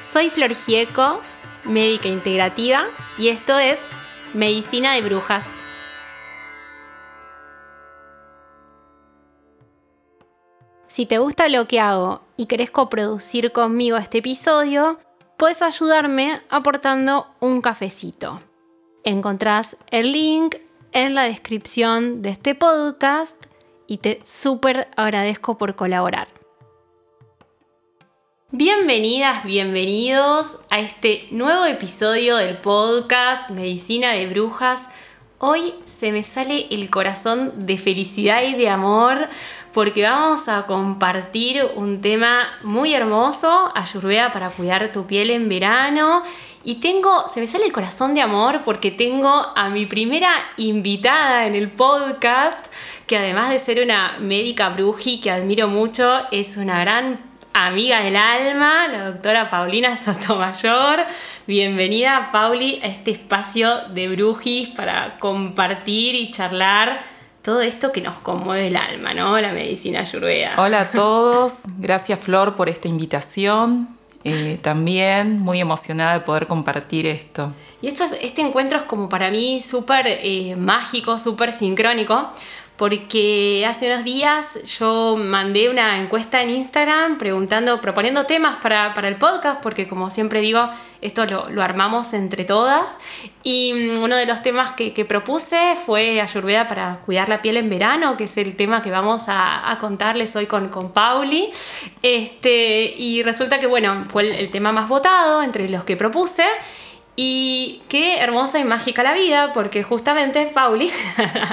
Soy Flor Gieco, médica integrativa, y esto es Medicina de Brujas. Si te gusta lo que hago y querés coproducir conmigo este episodio, puedes ayudarme aportando un cafecito. Encontrás el link en la descripción de este podcast y te súper agradezco por colaborar. Bienvenidas, bienvenidos a este nuevo episodio del podcast Medicina de Brujas. Hoy se me sale el corazón de felicidad y de amor porque vamos a compartir un tema muy hermoso, Ayurveda para cuidar tu piel en verano. Y tengo, se me sale el corazón de amor porque tengo a mi primera invitada en el podcast, que además de ser una médica bruji que admiro mucho, es una gran amiga del alma, la doctora Paulina Sotomayor. Bienvenida, Pauli, a este espacio de Brujis para compartir y charlar todo esto que nos conmueve el alma, ¿no? La medicina ayurveda. Hola a todos, gracias Flor por esta invitación. Eh, también muy emocionada de poder compartir esto. Y esto este encuentro es como para mí súper eh, mágico, súper sincrónico, porque hace unos días yo mandé una encuesta en Instagram preguntando, proponiendo temas para, el podcast, porque como siempre digo, esto lo, armamos entre todas. Y mm, uno de los temas que, propuse fue Ayurveda para cuidar la piel en verano, que es el tema que vamos a, contarles hoy con, con Pauli. Este, y resulta que, bueno, fue el tema más votado entre los que propuse. Y qué hermosa y mágica la vida, porque justamente Pauli,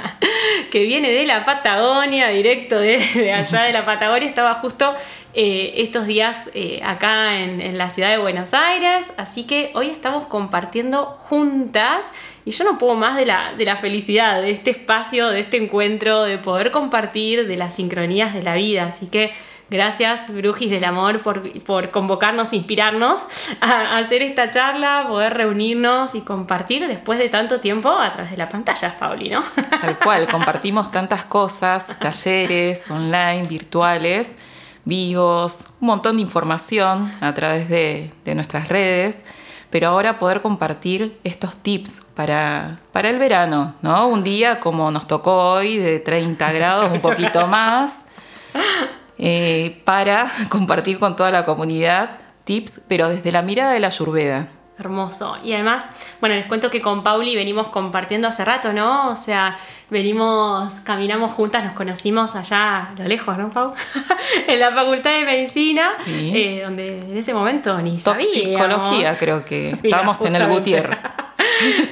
que viene de la Patagonia, directo de, allá de la Patagonia, estaba justo eh, estos días eh, acá en, la ciudad de Buenos Aires, así que hoy estamos compartiendo juntas y yo no puedo más de la, de la felicidad, de este espacio, de este encuentro, de poder compartir de las sincronías de la vida, así que... Gracias, Brujis del Amor, por, convocarnos, inspirarnos a, hacer esta charla, poder reunirnos y compartir después de tanto tiempo a través de la pantalla, Pauli, ¿no? Tal cual, compartimos tantas cosas, talleres online, virtuales, vivos, un montón de información a través de, nuestras redes pero ahora poder compartir estos tips para, para el verano, ¿no? Un día como nos tocó hoy, de 30 grados, un poquito más, eh, para compartir con toda la comunidad tips, pero desde la mirada de la Ayurveda. Hermoso. Y además, bueno, les cuento que con Pauli venimos compartiendo hace rato, ¿no? O sea, venimos, caminamos juntas, nos conocimos allá a lo lejos, ¿no, Pau? en la Facultad de Medicina, eh, donde en ese momento ni sabíamos. Psicología, creo que estábamos en el Gutiérrez.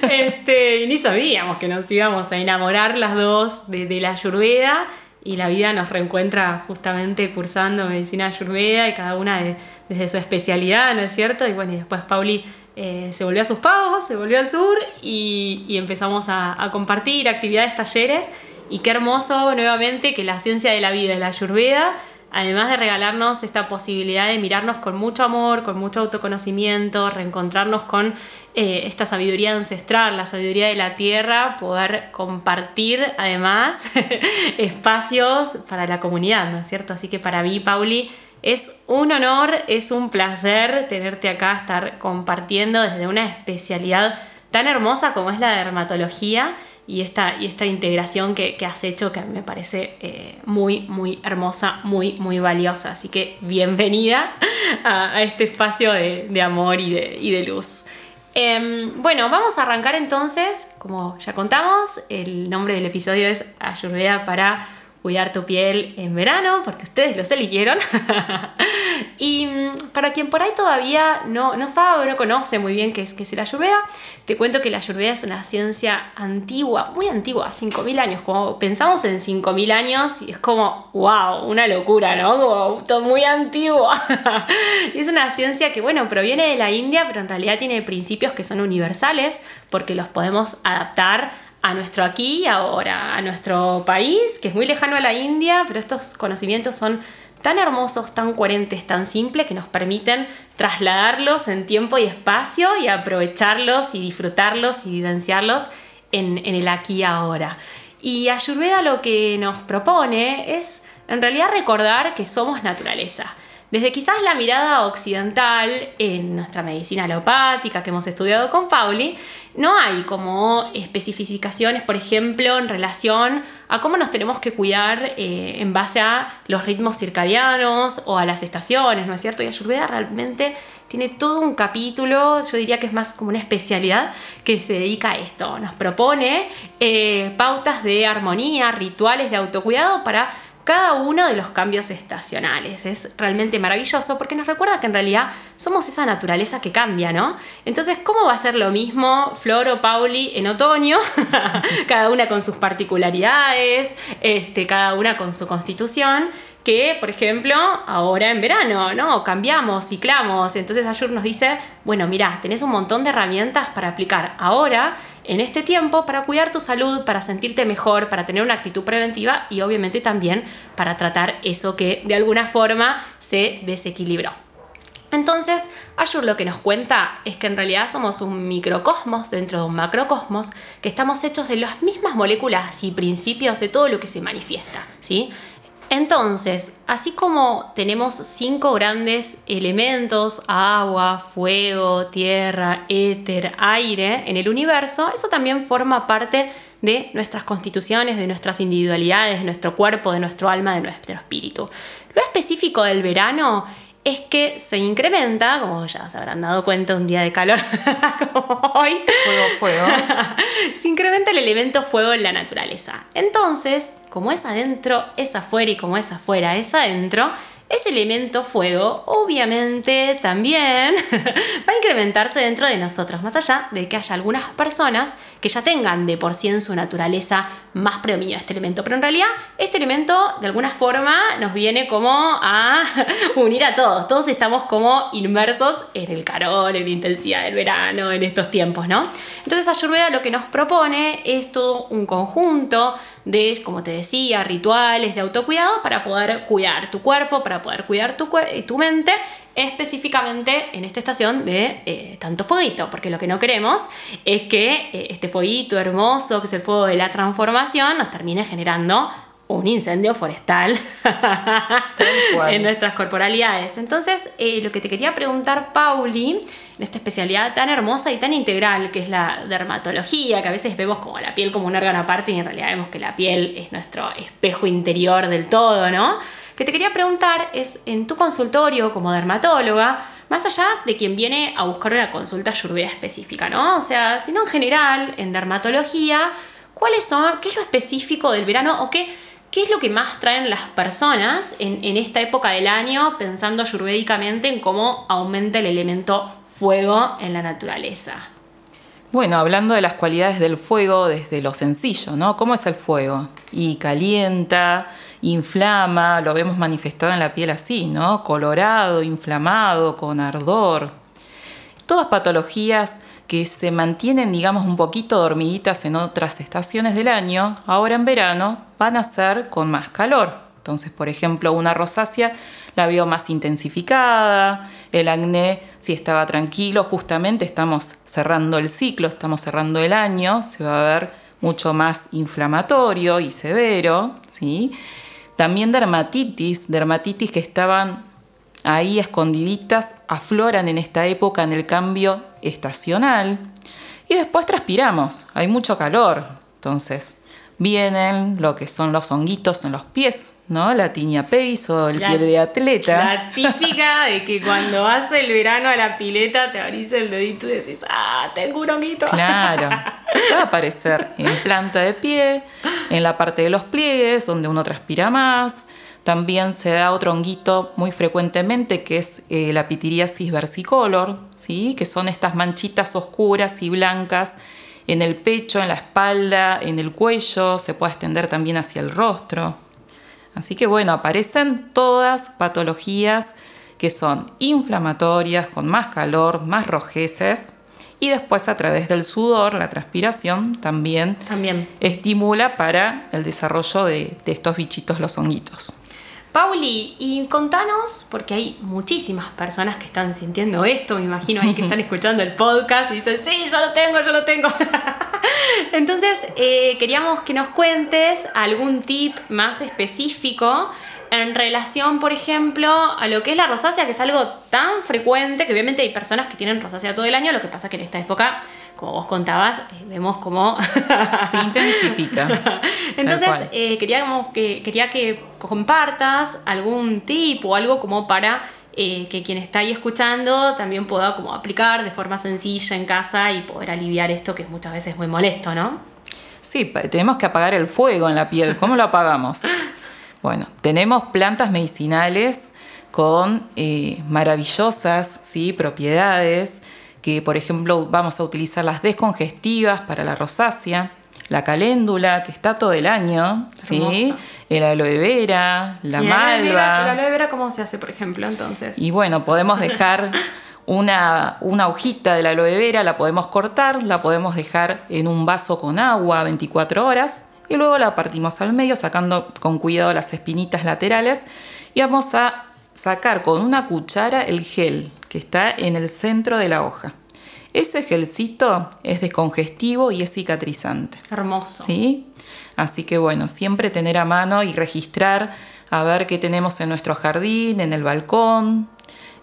este, y ni sabíamos que nos íbamos a enamorar las dos de, de la Ayurveda y la vida nos reencuentra justamente cursando medicina ayurveda y cada una desde su especialidad, ¿no es cierto? Y bueno, y después Pauli eh, se volvió a sus pagos, se volvió al sur y, empezamos a, compartir actividades, talleres y qué hermoso nuevamente que la ciencia de la vida y la ayurveda además de regalarnos esta posibilidad de mirarnos con mucho amor, con mucho autoconocimiento, reencontrarnos con eh, esta sabiduría ancestral, la sabiduría de la tierra, poder compartir además espacios para la comunidad, ¿no es cierto? Así que para mí, Pauli, es un honor, es un placer tenerte acá, estar compartiendo desde una especialidad tan hermosa como es la dermatología y esta, y esta integración que, has hecho que me parece eh, muy, muy hermosa, muy, muy valiosa. Así que bienvenida a, este espacio de, amor y de, y de luz. Em, bueno, vamos a arrancar entonces, como ya contamos, el nombre del episodio es Ayurveda para cuidar tu piel en verano, porque ustedes los eligieron. y mm, para quien por ahí todavía no, no sabe o no conoce muy bien qué es, qué es la Ayurveda, te cuento que la Ayurveda es una ciencia antigua, muy antigua, 5.000 años. Como pensamos en 5.000 años y es como, wow, una locura, ¿no? Como todo muy antiguo. es una ciencia que, bueno, proviene de la India, pero en realidad tiene principios que son universales porque los podemos adaptar a nuestro aquí y ahora, a nuestro país, que es muy lejano a la India, pero estos conocimientos son tan hermosos, tan coherentes, tan simples, que nos permiten trasladarlos en tiempo y espacio y aprovecharlos y disfrutarlos y vivenciarlos en, el aquí y ahora. Y Ayurveda lo que nos propone es en realidad recordar que somos naturaleza desde quizás la mirada occidental en nuestra medicina alopática que hemos estudiado con Pauli, no hay como especificaciones, por ejemplo, en relación a cómo nos tenemos que cuidar eh, en base a los ritmos circadianos o a las estaciones, ¿no es cierto? Y Ayurveda realmente tiene todo un capítulo, yo diría que es más como una especialidad que se dedica a esto. Nos propone eh, pautas de armonía, rituales de autocuidado para cada uno de los cambios estacionales. Es realmente maravilloso porque nos recuerda que en realidad somos esa naturaleza que cambia, ¿no? Entonces, ¿cómo va a ser lo mismo Flor o Pauli en otoño? cada una con sus particularidades, este, cada una con su constitución que, por ejemplo, ahora en verano, ¿no? Cambiamos, ciclamos. Entonces Ayur nos dice, bueno, mira, tenés un montón de herramientas para aplicar ahora, en este tiempo, para cuidar tu salud, para sentirte mejor, para tener una actitud preventiva y obviamente también para tratar eso que de alguna forma se desequilibró. Entonces, Ayur lo que nos cuenta es que en realidad somos un microcosmos dentro de un macrocosmos, que estamos hechos de las mismas moléculas y principios de todo lo que se manifiesta, ¿sí? Entonces, así como tenemos cinco grandes elementos, agua, fuego, tierra, éter, aire, en el universo, eso también forma parte de nuestras constituciones, de nuestras individualidades, de nuestro cuerpo, de nuestro alma, de nuestro espíritu. Lo específico del verano es que se incrementa, como ya se habrán dado cuenta un día de calor como hoy, fuego, fuego, se incrementa el elemento fuego en la naturaleza. Entonces, como es adentro, es afuera y como es afuera, es adentro, ese elemento fuego obviamente también va a incrementarse dentro de nosotros, más allá de que haya algunas personas que ya tengan de por sí en su naturaleza más predominio este elemento, pero en realidad este elemento de alguna forma nos viene como a unir a todos, todos estamos como inmersos en el calor, en la intensidad del verano, en estos tiempos, ¿no? Entonces Ayurveda lo que nos propone es todo un conjunto de, como te decía, rituales de autocuidado para poder cuidar tu cuerpo, para poder cuidar tu, tu mente, específicamente en esta estación de eh, tanto fueguito, porque lo que no queremos es que eh, este fueguito hermoso, que es el fuego de la transformación, nos termine generando un incendio forestal en nuestras corporalidades. Entonces, eh, lo que te quería preguntar, Pauli, en esta especialidad tan hermosa y tan integral que es la dermatología, que a veces vemos como la piel como un órgano aparte y en realidad vemos que la piel es nuestro espejo interior del todo, ¿no? Que te quería preguntar es, en tu consultorio como dermatóloga, más allá de quien viene a buscar una consulta ayurveda específica, ¿no? O sea, sino en general, en dermatología, ¿cuáles son, qué es lo específico del verano o qué ¿Qué es lo que más traen las personas en, esta época del año pensando ayurvédicamente en cómo aumenta el elemento fuego en la naturaleza? Bueno, hablando de las cualidades del fuego desde lo sencillo, ¿no? ¿Cómo es el fuego? Y calienta, inflama, lo vemos manifestado en la piel así, ¿no? Colorado, inflamado, con ardor. Todas patologías que se mantienen, digamos, un poquito dormiditas en otras estaciones del año, ahora en verano van a ser con más calor. Entonces, por ejemplo, una rosácea la veo más intensificada, el acné si estaba tranquilo, justamente estamos cerrando el ciclo, estamos cerrando el año, se va a ver mucho más inflamatorio y severo, ¿sí? También dermatitis, dermatitis que estaban ahí escondiditas afloran en esta época en el cambio estacional y después transpiramos, hay mucho calor, entonces vienen lo que son los honguitos en los pies, ¿no? La tiña peis o el pie de atleta. La típica de que cuando hace el verano a la pileta te abrís el dedito y decís, ah, tengo un honguito. Claro, va a aparecer en planta de pie, en la parte de los pliegues, donde uno transpira más, también se da otro honguito muy frecuentemente que es eh, la pitiriasis versicolor, ¿sí? que son estas manchitas oscuras y blancas en el pecho, en la espalda, en el cuello, se puede extender también hacia el rostro. Así que bueno, aparecen todas patologías que son inflamatorias, con más calor, más rojeces, y después a través del sudor, la transpiración, también, también. estimula para el desarrollo de, de estos bichitos, los honguitos. Pauli, y contanos, porque hay muchísimas personas que están sintiendo esto, me imagino ahí que están escuchando el podcast y dicen, sí, yo lo tengo, yo lo tengo. Entonces, eh, queríamos que nos cuentes algún tip más específico en relación, por ejemplo, a lo que es la rosácea, que es algo tan frecuente, que obviamente hay personas que tienen rosácea todo el año, lo que pasa que en esta época, como vos contabas, eh, vemos cómo se intensifica. Entonces, eh, queríamos que, quería que compartas algún tip o algo como para eh, que quien está ahí escuchando también pueda como aplicar de forma sencilla en casa y poder aliviar esto que muchas veces es muy molesto, ¿no? Sí, tenemos que apagar el fuego en la piel. ¿Cómo lo apagamos? Bueno, tenemos plantas medicinales con eh, maravillosas ¿sí? propiedades, que por ejemplo vamos a utilizar las descongestivas para la rosácea, la caléndula, que está todo el año, ¿sí? el aloe vera, la malva. ¿La aloe vera cómo se hace, por ejemplo, entonces? Y bueno, podemos dejar una, una, hojita de la aloe vera, la podemos cortar, la podemos dejar en un vaso con agua 24 horas y luego la partimos al medio sacando con cuidado las espinitas laterales y vamos a sacar con una cuchara el gel que está en el centro de la hoja. Ese gelcito es descongestivo y es cicatrizante. Hermoso. ¿Sí? Así que bueno, siempre tener a mano y registrar a ver qué tenemos en nuestro jardín, en el balcón,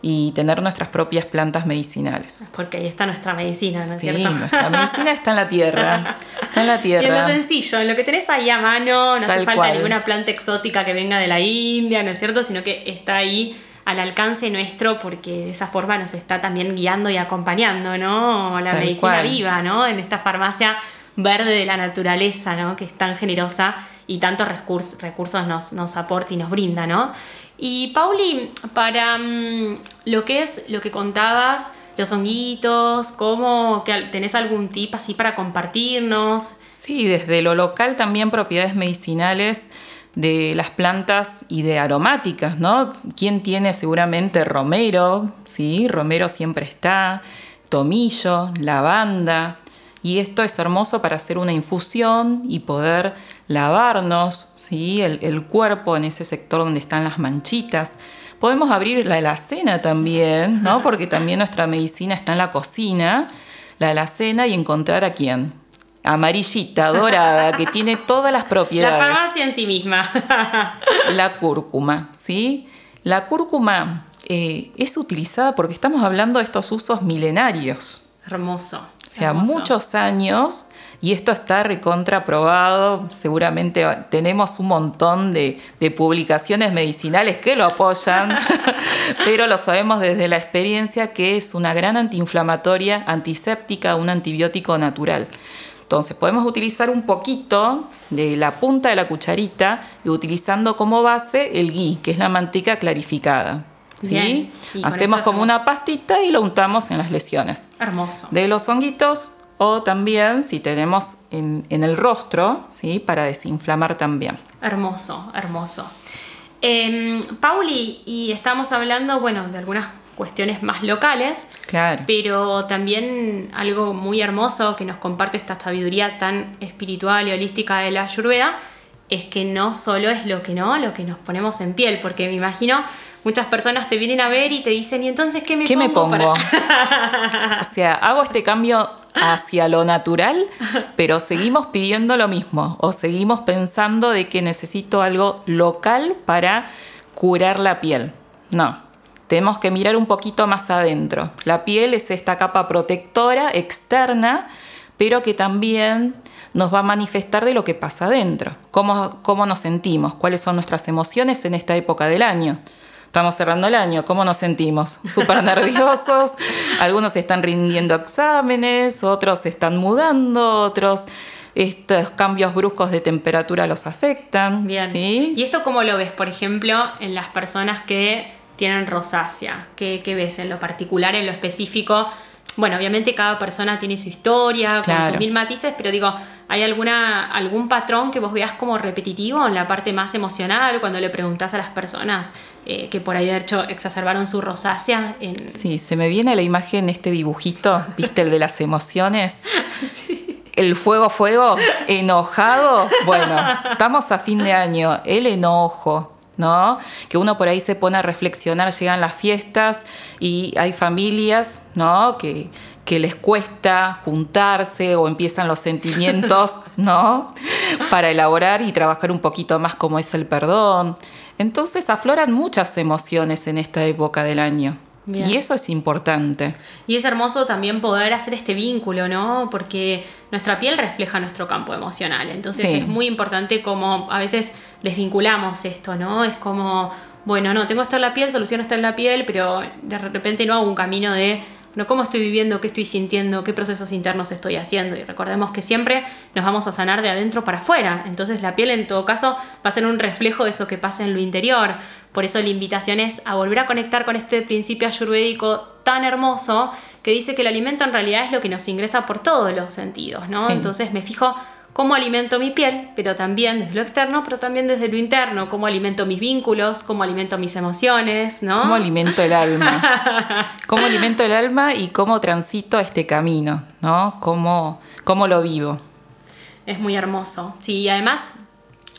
y tener nuestras propias plantas medicinales. Porque ahí está nuestra medicina, ¿no es sí, nuestra medicina está en la tierra. Está en la tierra. Y en lo sencillo, en lo que tenés ahí a mano, no hace falta ninguna planta exótica que venga de la India, ¿no es cierto? Sino que está ahí al alcance nuestro porque de esa forma nos está también guiando y acompañando, ¿no? La medicina viva, ¿no? En esta farmacia verde de la naturaleza, ¿no? Que es tan generosa y tantos recursos, recursos nos, nos aporta y nos brinda, ¿no? Y Pauli, para mm, lo que es lo que contabas, los honguitos, ¿cómo tenés algún tip así para compartirnos? Sí, desde lo local también propiedades medicinales de las plantas y de aromáticas, ¿no? ¿Quién tiene seguramente romero? Sí, romero siempre está, tomillo, lavanda. Y esto es hermoso para hacer una infusión y poder lavarnos ¿sí? el, el cuerpo en ese sector donde están las manchitas. Podemos abrir la alacena también, ¿no? Porque también nuestra medicina está en la cocina, la alacena y encontrar a quién, amarillita, dorada, que tiene todas las propiedades. La farmacia en sí misma. la cúrcuma, ¿sí? La cúrcuma eh, es utilizada porque estamos hablando de estos usos milenarios. Hermoso. O sea, muchos años y esto está recontraprobado. Seguramente tenemos un montón de, de, publicaciones medicinales que lo apoyan, pero lo sabemos desde la experiencia que es una gran antiinflamatoria, antiséptica, un antibiótico natural. Entonces podemos utilizar un poquito de la punta de la cucharita y utilizando como base el ghee, que es la manteca clarificada. ¿sí? Hacemos como una pastita y lo untamos en las lesiones. Hermoso. De los honguitos o también si tenemos en, el rostro, ¿sí? para desinflamar también. Hermoso, hermoso. Em, Pauli, y estamos hablando, bueno, de algunas cuestiones más locales. Claro. Pero también algo muy hermoso que nos comparte esta sabiduría tan espiritual y holística de la Ayurveda es que no solo es lo que no, lo que nos ponemos en piel, porque me imagino muchas personas te vienen a ver y te dicen, ¿y entonces qué me ¿Qué pongo? me pongo? o sea, hago este cambio hacia lo natural, pero seguimos pidiendo lo mismo o seguimos pensando de que necesito algo local para curar la piel. No, tenemos que mirar un poquito más adentro. La piel es esta capa protectora externa, pero que también nos va a manifestar de lo que pasa adentro, cómo, cómo nos sentimos, cuáles son nuestras emociones en esta época del año. Estamos cerrando el año, ¿cómo nos sentimos? Súper nerviosos, algunos están rindiendo exámenes, otros están mudando, otros estos cambios bruscos de temperatura los afectan. Bien. ¿sí? ¿Y esto cómo lo ves, por ejemplo, en las personas que tienen rosácea? ¿Qué, ves en lo particular, en lo específico? Bueno, obviamente cada persona tiene su historia, con sus mil matices, pero digo, ¿hay alguna, algún patrón que vos veas como repetitivo en la parte más emocional cuando le preguntás a las personas eh, que por ahí de hecho exacerbaron su rosácea? En... Sí, se me viene la imagen, este dibujito, ¿viste? El de las emociones. sí. El fuego, fuego, enojado. Bueno, estamos a fin de año, el enojo, ¿no? Que uno por ahí se pone a reflexionar, llegan las fiestas y hay familias, ¿no? Que, que les cuesta juntarse o empiezan los sentimientos, ¿no? Para elaborar y trabajar un poquito más como es el perdón. Entonces afloran muchas emociones en esta época del año. Y eso es importante. Y es hermoso también poder hacer este vínculo, ¿no? Porque nuestra piel refleja nuestro campo emocional. Entonces es muy importante como a veces desvinculamos esto, ¿no? Es como, bueno, no, tengo esto en la piel, solución está en la piel, pero de repente no hago un camino de no cómo estoy viviendo, qué estoy sintiendo, qué procesos internos estoy haciendo. Y recordemos que siempre nos vamos a sanar de adentro para afuera. Entonces la piel en todo caso va a ser un reflejo de eso que pasa en lo interior. Por eso la invitación es a volver a conectar con este principio ayurvédico tan hermoso que dice que el alimento en realidad es lo que nos ingresa por todos los sentidos, ¿no? Entonces me fijo cómo alimento mi piel, pero también desde lo externo, pero también desde lo interno, cómo alimento mis vínculos, cómo alimento mis emociones, ¿no? Cómo alimento el alma. cómo alimento el alma y cómo transito este camino, ¿no? Cómo, cómo lo vivo. Es muy hermoso. Sí, y además,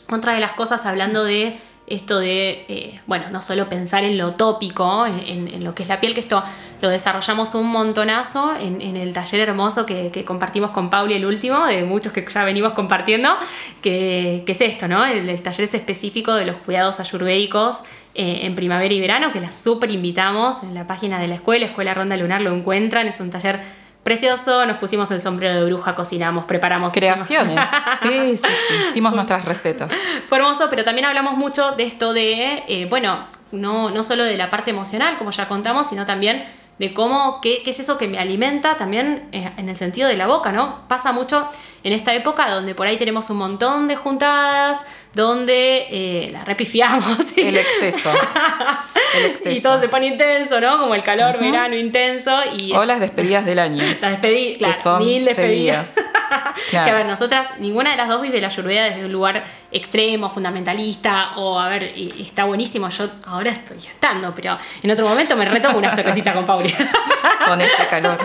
otra de las cosas hablando de esto de, eh, bueno, no solo pensar en lo tópico, en, lo que es la piel, que esto lo desarrollamos un montonazo en, el taller hermoso que, compartimos con Pauli, el último, de muchos que ya venimos compartiendo, que, es esto, ¿no? El, taller es específico de los cuidados ayurvédicos eh, en primavera y verano, que las súper invitamos en la página de la escuela, Escuela Ronda Lunar, lo encuentran, es un taller precioso, nos pusimos el sombrero de bruja, cocinamos, preparamos. Creaciones. sí, sí, sí. Hicimos nuestras recetas. Fue hermoso, pero también hablamos mucho de esto de, eh, bueno, no, no solo de la parte emocional, como ya contamos, sino también de cómo, qué, qué, es eso que me alimenta también eh, en el sentido de la boca, ¿no? Pasa mucho en esta época donde por ahí tenemos un montón de juntadas, donde eh, la repifiamos. El exceso. el exceso. Y todo se pone intenso, ¿no? Como el calor, verano intenso. Y, o las despedidas del año. Las despedidas, claro, son mil despedidas. Que a ver, nosotras, ninguna de las dos vive la ayurveda desde un lugar extremo, fundamentalista, o a ver, está buenísimo, yo ahora estoy estando, pero en otro momento me retomo una cervecita con Pauli. con este calor.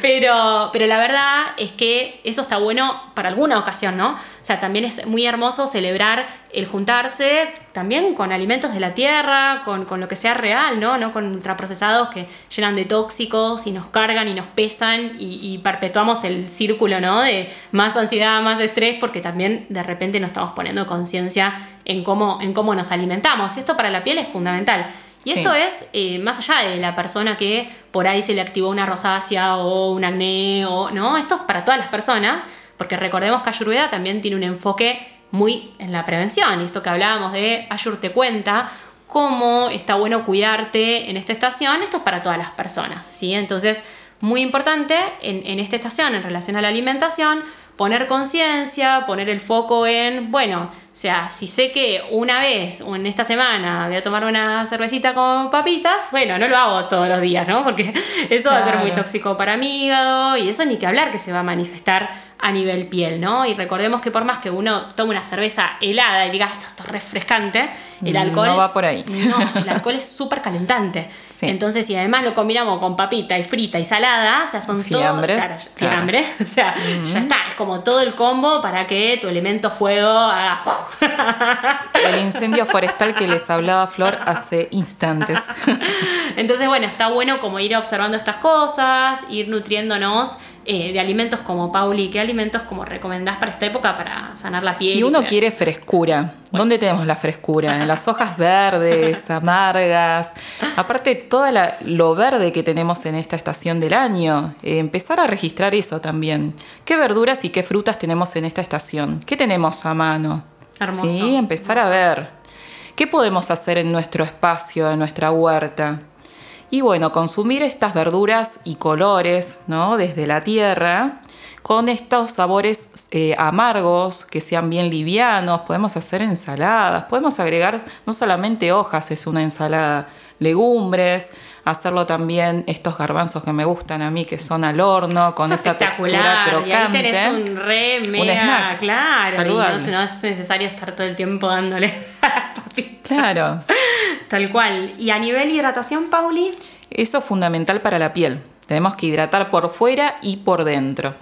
Pero, pero la verdad es que eso está bueno para alguna ocasión, ¿no? O sea, también es muy hermoso celebrar el juntarse también con alimentos de la tierra, con, lo que sea real, ¿no? No con ultraprocesados que llenan de tóxicos y nos cargan y nos pesan y, perpetuamos el círculo, ¿no? De más ansiedad, más estrés, porque también de repente nos estamos poniendo conciencia en cómo, en cómo nos alimentamos. Esto para la piel es fundamental. Y esto es eh, más allá de la persona que por ahí se le activó una rosácea o un acné, o, ¿no? Esto es para todas las personas porque recordemos que Ayurveda también tiene un enfoque muy en la prevención. Y esto que hablábamos de Ayur te cuenta, cómo está bueno cuidarte en esta estación, esto es para todas las personas. ¿sí? Entonces, muy importante en, en esta estación en relación a la alimentación, poner conciencia, poner el foco en, bueno, o sea, si sé que una vez o en esta semana voy a tomar una cervecita con papitas, bueno, no lo hago todos los días, ¿no? Porque eso va a ser muy tóxico para mi hígado y eso ni que hablar que se va a manifestar a nivel piel, ¿no? Y recordemos que por más que uno tome una cerveza helada y diga, esto es refrescante, el alcohol... No va por ahí. No, el alcohol es súper calentante. Entonces, si además lo combinamos con papita y frita y salada, o sea, son fiambres. fiambres. O sea, ya está, es como todo el combo para que tu elemento fuego haga... el incendio forestal que les hablaba Flor hace instantes. Entonces, bueno, está bueno como ir observando estas cosas, ir nutriéndonos eh, de alimentos como Pauli, ¿qué alimentos como recomendás para esta época para sanar la piel? Y uno quiere frescura. ¿Dónde tenemos la frescura? En las hojas verdes, amargas. Aparte, todo lo verde que tenemos en esta estación del año. Eh, empezar a registrar eso también. ¿Qué verduras y qué frutas tenemos en esta estación? ¿Qué tenemos a mano? Hermoso. Sí, empezar a ver. ¿Qué podemos hacer en nuestro espacio, en nuestra huerta? Y bueno, consumir estas verduras y colores, ¿no? Desde la tierra, con estos sabores eh, amargos, que sean bien livianos, podemos hacer ensaladas, podemos agregar no solamente hojas, es una ensalada, legumbres, hacerlo también estos garbanzos que me gustan a mí, que son al horno, con esa textura crocante. Y ahí tenés un re mega, claro, y no, es necesario estar todo el tiempo dándole Claro. Tal cual. ¿Y a nivel hidratación, Pauli? Eso es fundamental para la piel. Tenemos que hidratar por fuera y por dentro.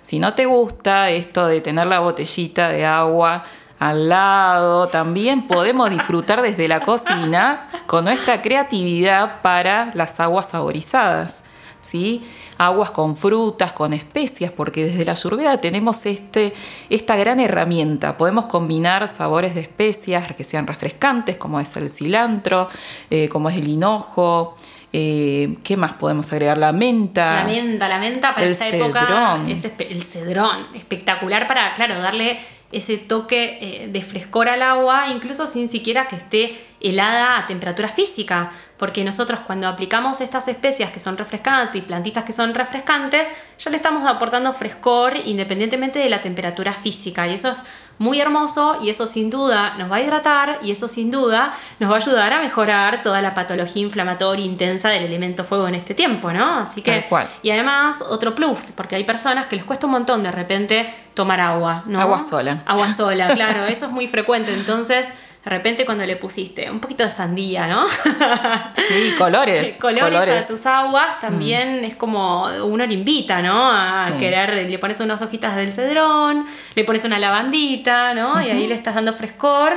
Si no te gusta esto de tener la botellita de agua al lado, también podemos disfrutar desde la cocina con nuestra creatividad para las aguas saborizadas. ¿sí? aguas con frutas, con especias, porque desde la ayurveda tenemos este, esta gran herramienta. Podemos combinar sabores de especias que sean refrescantes, como es el cilantro, eh, como es el hinojo. Eh, ¿Qué más podemos agregar? La menta. La menta, la menta para el esa cedrón. época es el cedrón, espectacular para, claro, darle ese toque eh, de frescor al agua, incluso sin siquiera que esté helada a temperatura física, porque nosotros cuando aplicamos estas especias que son refrescantes y plantitas que son refrescantes, ya le estamos aportando frescor independientemente de la temperatura física, y eso es muy hermoso y eso sin duda nos va a hidratar y eso sin duda nos va a ayudar a mejorar toda la patología inflamatoria intensa del elemento fuego en este tiempo, ¿no? Así que Tal cual. y además, otro plus, porque hay personas que les cuesta un montón de repente tomar agua, ¿no? Agua sola. Agua sola, claro, eso es muy frecuente. Entonces, de repente cuando le pusiste un poquito de sandía, ¿no? Sí, colores. colores, a tus aguas también es como uno le invita, ¿no? A Sí. querer, le pones unas hojitas del cedrón, le pones una lavandita, ¿no? Y ahí le estás dando frescor.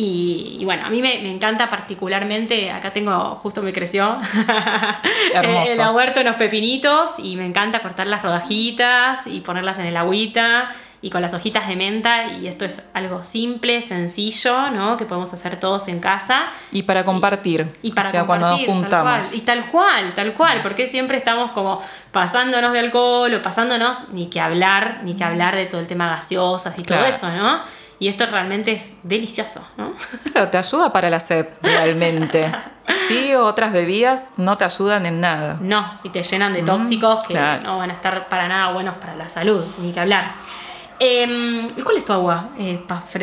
Y, y bueno, a mí me, me encanta particularmente, acá tengo, justo me creció Hermosos. en la huerta unos pepinitos y me encanta cortar las rodajitas y ponerlas en el agüita y con las hojitas de menta y esto es algo simple, sencillo, ¿no? Que podemos hacer todos en casa Y para compartir. y para o sea, cuando nos compartir, tal cual. juntamos. Y tal cual, tal cual, porque siempre estamos como pasándonos de alcohol o pasándonos, ni que hablar, ni que hablar de todo el tema gaseosas y todo eso, ¿no? Y esto realmente es delicioso, ¿no? Claro, te ayuda para la sed, realmente. Sí, otras bebidas no te ayudan en nada. No, y te llenan de tóxicos que claro. no van a estar para nada buenos para la salud, ni que hablar. ¿Y ¿Cuál es tu agua eh,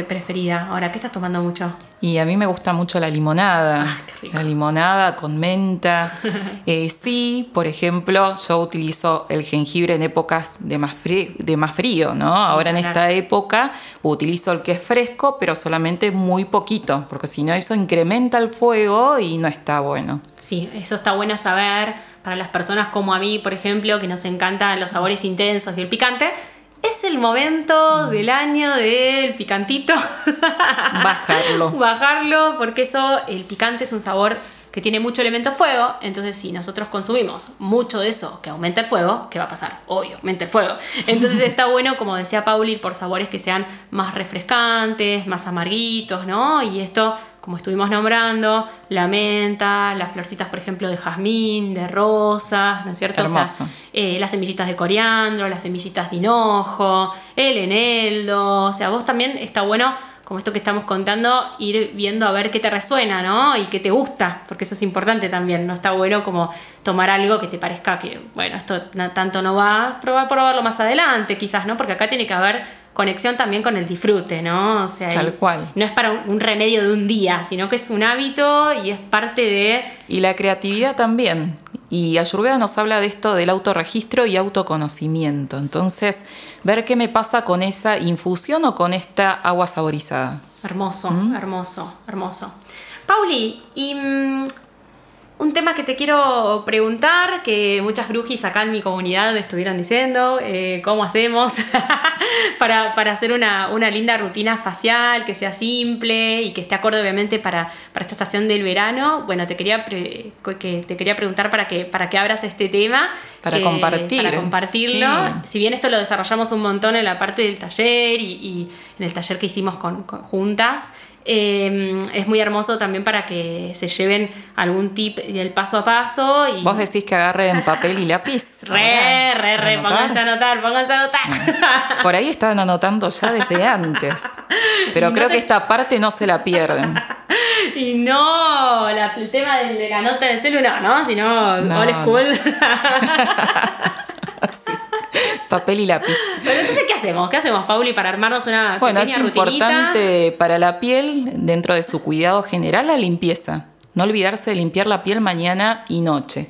preferida? Ahora, ¿qué estás tomando mucho? Y a mí me gusta mucho la limonada. Ah, qué rico. La limonada con menta. Eh, sí, por ejemplo, yo utilizo el jengibre en épocas de más, de más frío, ¿no? Ahora en esta época utilizo el que es fresco, pero solamente muy poquito, porque si no eso incrementa el fuego y no está bueno. Sí, eso está bueno saber para las personas como a mí, por ejemplo, que nos encantan los sabores intensos y el picante. Es el Mm. momento del año del picantito. Bajarlo. Bajarlo, porque eso, el picante es un sabor que tiene mucho elemento fuego. Entonces, si nosotros consumimos mucho de eso que aumenta el fuego, ¿qué va a pasar? Obvio, aumenta el fuego. Entonces, está bueno, como decía Pauli, ir por sabores que sean más refrescantes, más amarguitos, ¿no? Y esto, como estuvimos nombrando, la menta, las florcitas, por ejemplo, de jazmín, de rosas, ¿no es cierto? O sea, eh, las semillitas de coriandro, las semillitas de hinojo, el eneldo, o sea, vos también está bueno, como esto que estamos contando, ir viendo a ver qué te resuena, ¿no? Y qué te gusta, porque eso es importante también, no está bueno como tomar algo que te parezca que, bueno, esto tanto no va, probar probarlo más adelante, quizás, ¿no? Porque acá tiene que haber conexión también con el disfrute, ¿no? O sea, Tal cual. no es para un, un remedio de un día, sino que es un hábito y es parte de Y la creatividad también. Y Ayurveda nos habla de esto del autorregistro y autoconocimiento. Entonces, ver qué me pasa con esa infusión o con esta agua saborizada. Hermoso, hermoso, hermoso. Pauli, y mm, un tema que te quiero preguntar, que muchas brujis acá en mi comunidad me estuvieron diciendo, eh, ¿cómo hacemos para, para hacer una, una linda rutina facial, que sea simple y que esté acorde obviamente para, para esta estación del verano? Bueno, te quería, pre- que, te quería preguntar para que, para que abras este tema. Para que- compartir, Para compartirlo. sí. Si bien esto lo desarrollamos un montón en la parte del taller y, y en el taller que hicimos con, con- juntas, eh, es muy hermoso también para que se lleven algún tip del paso a paso. Y Vos decís que agarren papel y lápiz. Re, re, re, anotar. pónganse a anotar, pónganse a anotar. Por ahí estaban anotando ya desde antes. Pero no creo te- que esta parte no se la pierden. y no, la- el tema de, la nota del celular, ¿no? Sino No, old school. Papel y lápiz. Pero entonces, ¿qué hacemos? ¿Qué hacemos, Pauli, para armarnos una Bueno, es pequeña rutinita? importante para la piel, dentro de su cuidado general, la limpieza. No olvidarse de limpiar la piel mañana y noche.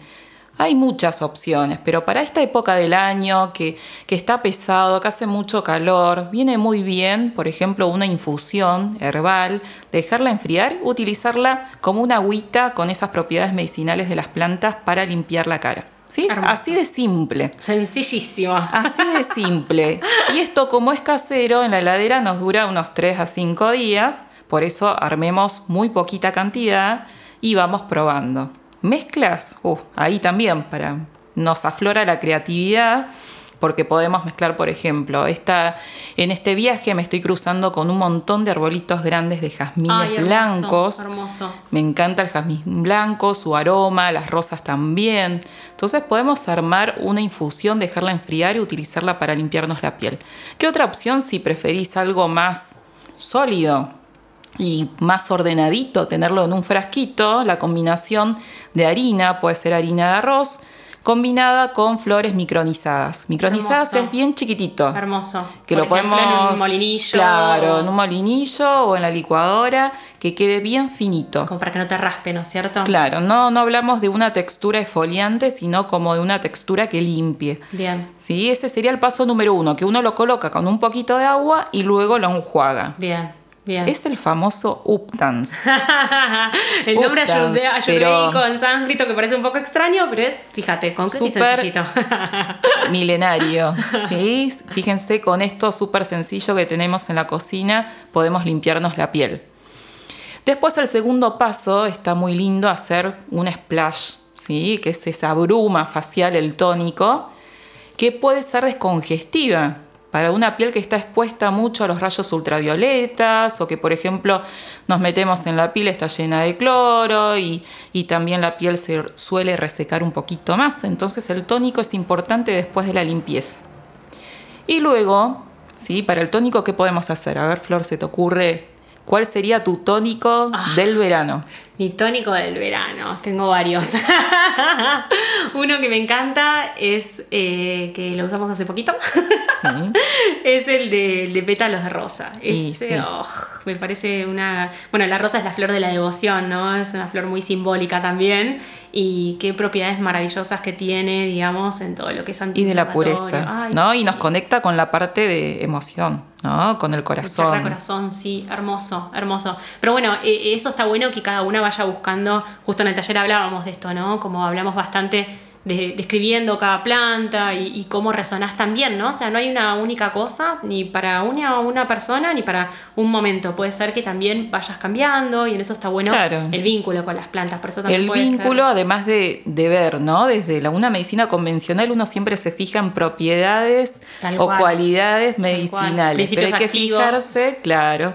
Hay muchas opciones, pero para esta época del año que, que está pesado, que hace mucho calor, viene muy bien, por ejemplo, una infusión herbal, dejarla enfriar, utilizarla como una agüita con esas propiedades medicinales de las plantas para limpiar la cara. ¿Sí? Hermoso. Así de simple. Sencillísimo. Así de simple. Y esto como es casero, en la heladera nos dura unos 3 a 5 días, por eso armemos muy poquita cantidad y vamos probando. Mezclas, uh, ahí también para, nos aflora la creatividad porque podemos mezclar, por ejemplo, esta, en este viaje me estoy cruzando con un montón de arbolitos grandes de jazmines Ay, hermoso, blancos. hermoso. Me encanta el jazmín blanco, su aroma, las rosas también. Entonces podemos armar una infusión, dejarla enfriar y utilizarla para limpiarnos la piel. ¿Qué otra opción si preferís algo más sólido? y más ordenadito, tenerlo en un frasquito, la combinación de harina, puede ser harina de arroz, combinada con flores micronizadas. Micronizadas Hermoso. es bien chiquitito. Hermoso. Que Por lo ejemplo, podemos. en un molinillo. Claro, en un molinillo o en la licuadora, que quede bien finito. Como para que no te raspe, ¿no es cierto? Claro, no, no hablamos de una textura esfoliante, sino como de una textura que limpie. Bien, ¿Sí? Ese sería el paso número uno, que uno lo coloca con un poquito de agua y luego lo enjuaga. bien, bien. Es el famoso Uptans. el nombre Uptans, ayurvédico en sánscrito que parece un poco extraño, pero es, fíjate, concreto y sencillito. milenario. ¿sí? Fíjense, con esto súper sencillo que tenemos en la cocina, podemos limpiarnos la piel. Después, el segundo paso está muy lindo hacer un splash, ¿sí? que es esa bruma facial, el tónico, que puede ser descongestiva para una piel que está expuesta mucho a los rayos ultravioletas o que, por ejemplo, nos metemos en la piel, está llena de cloro y, y también la piel se suele resecar un poquito más. Entonces el tónico es importante después de la limpieza. Y luego, ¿sí? para el tónico, ¿qué podemos hacer? A ver, Flor, ¿se te ocurre cuál sería tu tónico del verano? Mi tónico del verano, tengo varios. Uno que me encanta es eh, que lo usamos hace poquito. Sí. es el de, el de pétalos de rosa. Y Ese, sí. oh, me parece una. Bueno, la rosa es la flor de la devoción, ¿no? Es una flor muy simbólica también. Y qué propiedades maravillosas que tiene, digamos, en todo lo que es Y de la pureza, Ay, ¿no? Y sí. nos conecta con la parte de emoción, ¿no? Con el El chakra corazón. corazón, sí, hermoso, hermoso. Pero bueno, eh, eso está bueno que cada una vaya buscando, justo en el taller hablábamos de esto, ¿no? Como hablamos bastante de, describiendo cada planta y, y cómo resonás también, ¿no? O sea, no hay una única cosa, ni para una, una persona, ni para un momento. Puede ser que también vayas cambiando y en eso está bueno Claro. el vínculo con las plantas. Por eso también El puede vínculo, ser- además de, de ver, ¿no? Desde la, una medicina convencional uno siempre se fija en propiedades Tal o cual. cualidades cual. medicinales. Pero hay que fijarse, claro,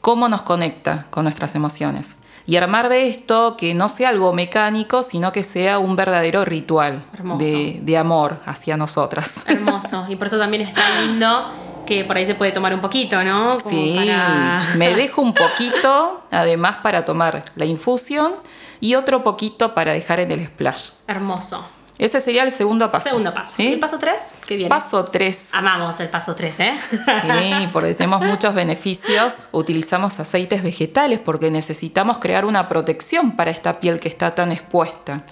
cómo nos conecta con nuestras emociones. Y armar de esto que no sea algo mecánico, sino que sea un verdadero ritual de, de amor hacia nosotras. Hermoso. Y por eso también está lindo que por ahí se puede tomar un poquito, ¿no? Como Sí, para- me dejo un poquito, además para tomar la infusión y otro poquito para dejar en el splash. Hermoso. Ese sería el segundo paso. Segundo paso. ¿sí? ¿Y el paso 3? ¿Qué viene? Paso 3. Amamos el paso 3, ¿eh? Sí, porque tenemos muchos beneficios. Utilizamos aceites vegetales porque necesitamos crear una protección para esta piel que está tan expuesta.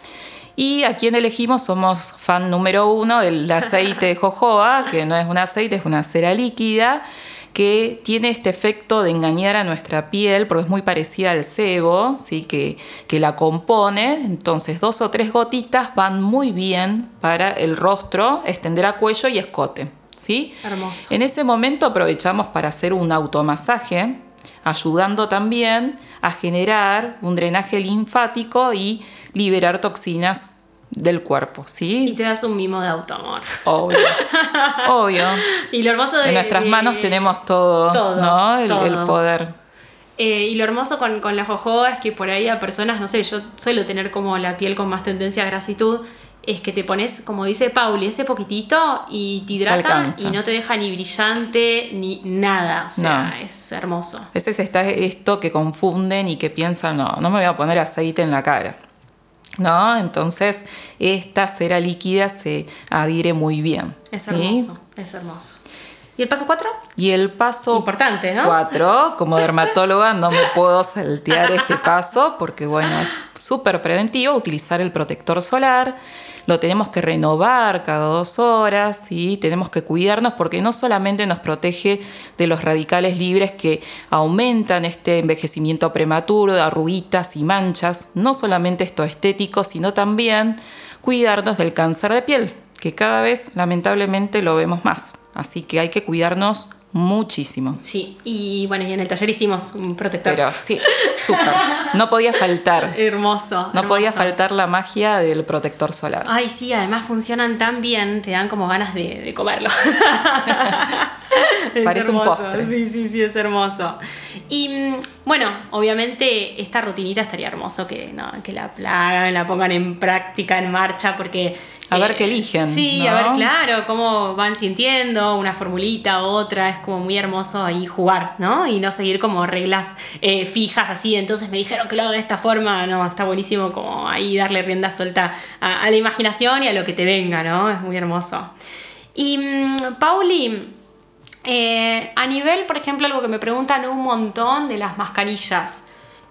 Y a quien elegimos somos fan número uno del aceite de jojoba, que no es un aceite, es una cera líquida, que tiene este efecto de engañar a nuestra piel, porque es muy parecida al sebo, ¿sí? que, que la compone. Entonces, dos o tres gotitas van muy bien para el rostro, extender a cuello y escote. ¿sí? Hermoso. En ese momento aprovechamos para hacer un automasaje, ayudando también a generar un drenaje linfático y liberar toxinas del cuerpo, Y ¿sí? te das un mimo de autoamor. Obvio. Obvio. Y lo hermoso de. En nuestras de- manos tenemos todo, todo, ¿no? El, todo. el poder. Eh, y lo hermoso con, con la jojoba es que por ahí a personas, no sé, yo suelo tener como la piel con más tendencia a grasitud. Es que te pones, como dice Pauli, ese poquitito y te hidrata y no te deja ni brillante ni nada. O sea, No. es hermoso. A veces está esto que confunden y que piensan, no, no me voy a poner aceite en la cara. ¿No? Entonces, esta cera líquida se adhiere muy bien. Es ¿sí? hermoso, es hermoso. ¿Y el paso 4? Y el paso Importante, ¿no? 4, como dermatóloga no me puedo saltear este paso porque, bueno, es súper preventivo utilizar el protector solar. Lo tenemos que renovar cada dos horas y tenemos que cuidarnos porque no solamente nos protege de los radicales libres que aumentan este envejecimiento prematuro, de arruguitas y manchas, no solamente esto estético, sino también cuidarnos del cáncer de piel. que cada vez lamentablemente lo vemos más. Así que hay que cuidarnos muchísimo. Sí, y bueno, y en el taller hicimos un protector. Pero sí, súper. No podía faltar. hermoso. No podía faltar la magia del protector solar. Ay, sí, además funcionan tan bien, te dan como ganas de, comerlo. Parece un postre. Sí, sí, sí, es hermoso. Y bueno, obviamente esta rutinita estaría hermoso que, no, que la plagan, la pongan en práctica, en marcha, porque a ver qué eligen. Sí, a ver, claro, cómo van sintiendo, una formulita, otra, es como muy hermoso ahí jugar, ¿no? Y no seguir como reglas eh, fijas así, entonces me dijeron que lo haga de esta forma, no, está buenísimo como ahí darle rienda suelta a, la imaginación y a lo que te venga, ¿no? Es muy hermoso. Y mm, Pauli, eh, a nivel, por ejemplo, algo que me preguntan un montón de las mascarillas.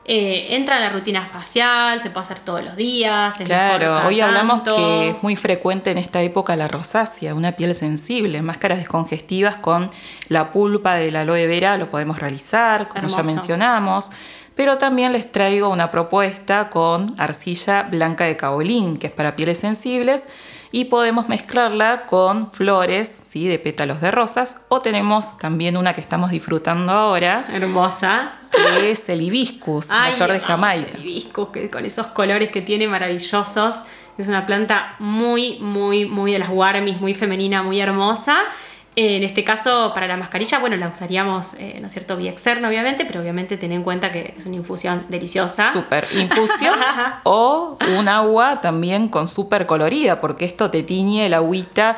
Eh, entra en la rutina facial, se puede hacer todos los días. claro, hoy hablamos que es muy frecuente en esta época la rosácea, una piel sensible, máscaras descongestivas con la pulpa de la aloe vera lo podemos realizar, como ya mencionamos. Pero también les traigo una propuesta con arcilla blanca de caolín, que es para pieles sensibles, y podemos mezclarla con flores ¿sí? de pétalos de rosas, o tenemos también una que estamos disfrutando ahora. Hermosa que es el hibiscus, la flor de Jamaica. El hibiscus, que con esos colores que tiene maravillosos. Es una planta muy, muy, muy de las warmis, muy femenina, muy hermosa. En este caso, para la mascarilla, bueno, la usaríamos, eh, ¿no es cierto?, vía externa, obviamente, pero obviamente ten en cuenta que es una infusión deliciosa. Súper infusión o un agua también con súper colorida, porque esto te tiñe el agüita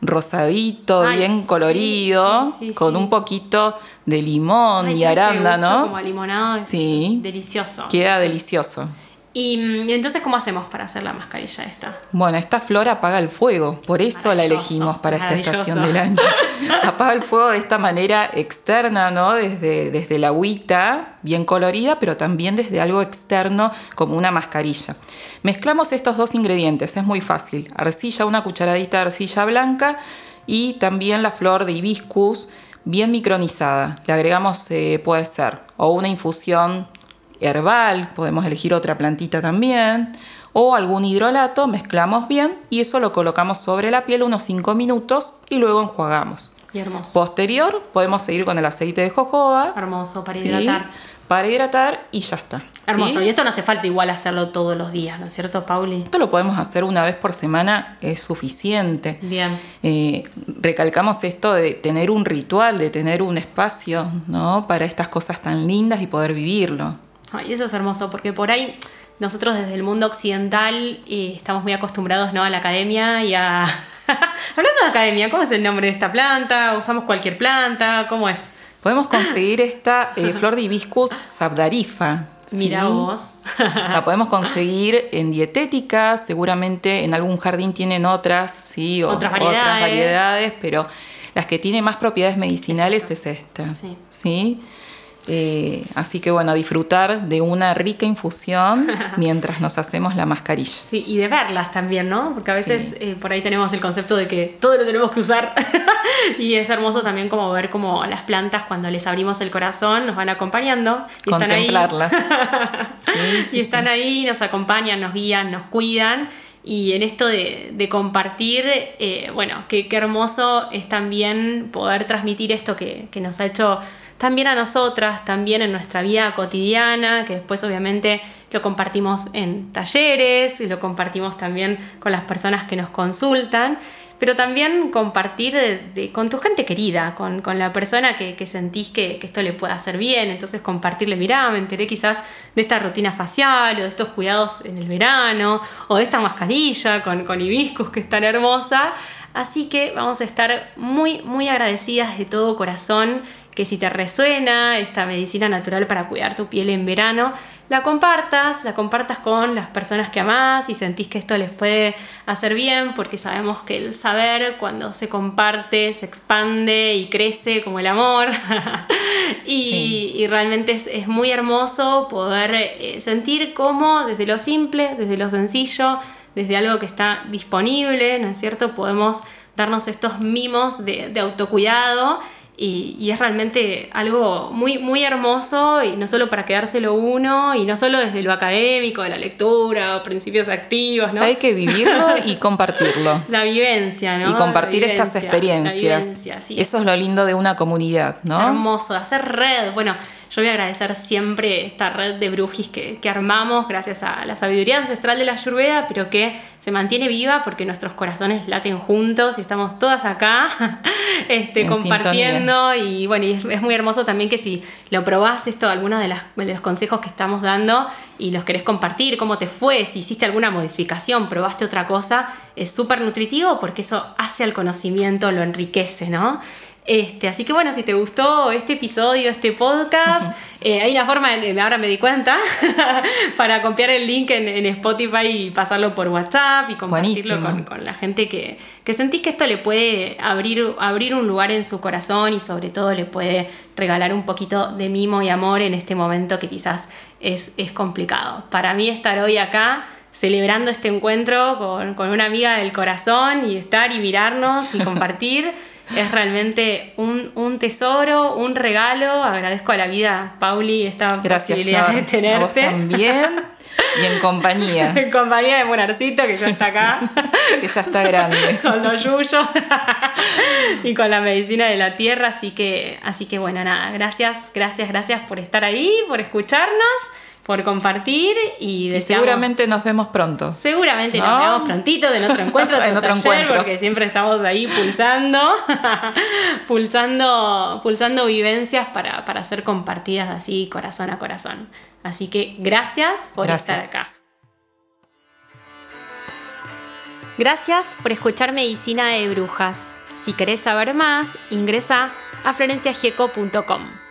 rosadito, bien colorido, con un poquito de limón y arándanos. Como limonado, sí. delicioso. Queda delicioso. ¿Y, entonces cómo hacemos para hacer la mascarilla esta? Bueno, esta flor apaga el fuego, por eso la elegimos para esta estación del año. apaga el fuego de esta manera externa, ¿no? Desde, desde la agüita, bien colorida, pero también desde algo externo como una mascarilla. Mezclamos estos dos ingredientes, es muy fácil. Arcilla, una cucharadita de arcilla blanca y también la flor de hibiscus bien micronizada. Le agregamos, eh, puede ser, o una infusión herbal, podemos elegir otra plantita también, o algún hidrolato, mezclamos bien y eso lo colocamos sobre la piel unos 5 minutos y luego enjuagamos. Y hermoso. Posterior, podemos seguir con el aceite de jojoba. Hermoso, para hidratar. Para hidratar y ya está. Hermoso. Y esto no hace falta igual hacerlo todos los días, ¿no es cierto, Pauli? Esto lo podemos hacer una vez por semana, es suficiente. Bien. Eh, recalcamos esto de tener un ritual, de tener un espacio, ¿no? Para estas cosas tan lindas y poder vivirlo. Y eso es hermoso, porque por ahí nosotros desde el mundo occidental eh, estamos muy acostumbrados ¿no? a la academia y a... Hablando de academia, ¿cómo es el nombre de esta planta? ¿Usamos cualquier planta? ¿Cómo es? Podemos conseguir esta eh, flor de hibiscus sabdarifa. Mira vos. la podemos conseguir en dietética, seguramente en algún jardín tienen otras, sí, otras variedades, otras variedades pero las que tienen más propiedades medicinales es, esta. Sí. ¿sí? Eh, así que bueno, disfrutar de una rica infusión mientras nos hacemos la mascarilla. Sí, y de verlas también, ¿no? Porque a veces eh, por ahí tenemos el concepto de que todo lo tenemos que usar y es hermoso también como ver como las plantas cuando les abrimos el corazón nos van acompañando. Y Contemplarlas. y están ahí, nos acompañan, nos guían, nos cuidan. Y en esto de, compartir, eh, bueno, qué, hermoso es también poder transmitir esto que, que nos ha hecho también a nosotras, también en nuestra vida cotidiana, que después obviamente lo compartimos en talleres, y lo compartimos también con las personas que nos consultan, pero también compartir con tu gente querida, con, la persona que, sentís que, esto le puede hacer bien, entonces compartirle, mirá, me enteré quizás de esta rutina facial o de estos cuidados en el verano o de esta mascarilla con, con hibiscus que es tan hermosa, así que vamos a estar muy, muy agradecidas de todo corazón que si te resuena esta medicina natural para cuidar tu piel en verano, la compartas, la compartas con las personas que amás y sentís que esto les puede hacer bien, porque sabemos que el saber cuando se comparte se expande y crece como el amor. y, realmente es, muy hermoso poder eh, sentir cómo desde lo simple, desde lo sencillo, desde algo que está disponible, ¿no es cierto? Podemos darnos estos mimos de autocuidado y, es realmente algo muy, muy hermoso y no solo para quedárselo uno y no solo desde lo académico, de la lectura o principios activos, ¿no? Hay que vivirlo y compartirlo. La vivencia, ¿no? Y compartir estas experiencias. Eso es lo lindo de una comunidad, ¿no? Hermoso, hacer red. Bueno, yo voy a agradecer siempre esta red de brujis que, armamos gracias a la sabiduría ancestral de la Ayurveda, pero que se mantiene viva porque nuestros corazones laten juntos y estamos todas acá este, compartiendo. Y bueno, y es, muy hermoso también que si lo probás esto, algunos de, de los consejos que estamos dando y los querés compartir, cómo te fue, si hiciste alguna modificación, probaste otra cosa, es súper nutritivo porque eso hace al conocimiento, lo enriquece, ¿no? Este, así que bueno, si te gustó este episodio, este podcast, eh, hay una forma, ahora me di cuenta, para copiar el link en, Spotify y pasarlo por WhatsApp y compartirlo con, la gente que, sentís que esto le puede abrir, abrir un lugar en su corazón y sobre todo le puede regalar un poquito de mimo y amor en este momento que quizás es, es complicado. Para mí estar hoy acá celebrando este encuentro con, con una amiga del corazón y estar y mirarnos y compartir es realmente un, tesoro, un regalo. Agradezco a la vida, Pauli, esta posibilidad de tenerte. también. Y en compañía. en compañía de Monarcito, que ya está acá. que ya está grande. con los yuyos. y con la medicina de la tierra. Así que, así que bueno, nada. Gracias, gracias, gracias por estar ahí, por escucharnos por compartir y deseamos... seguramente nos vemos pronto. Seguramente nos vemos prontito en otro encuentro, en otro encuentro. porque siempre estamos ahí pulsando, pulsando, pulsando vivencias para, para, ser compartidas así corazón a corazón. Así que gracias por estar acá. Gracias por escuchar Medicina de Brujas. Si querés saber más, ingresa a florenciagieco.com.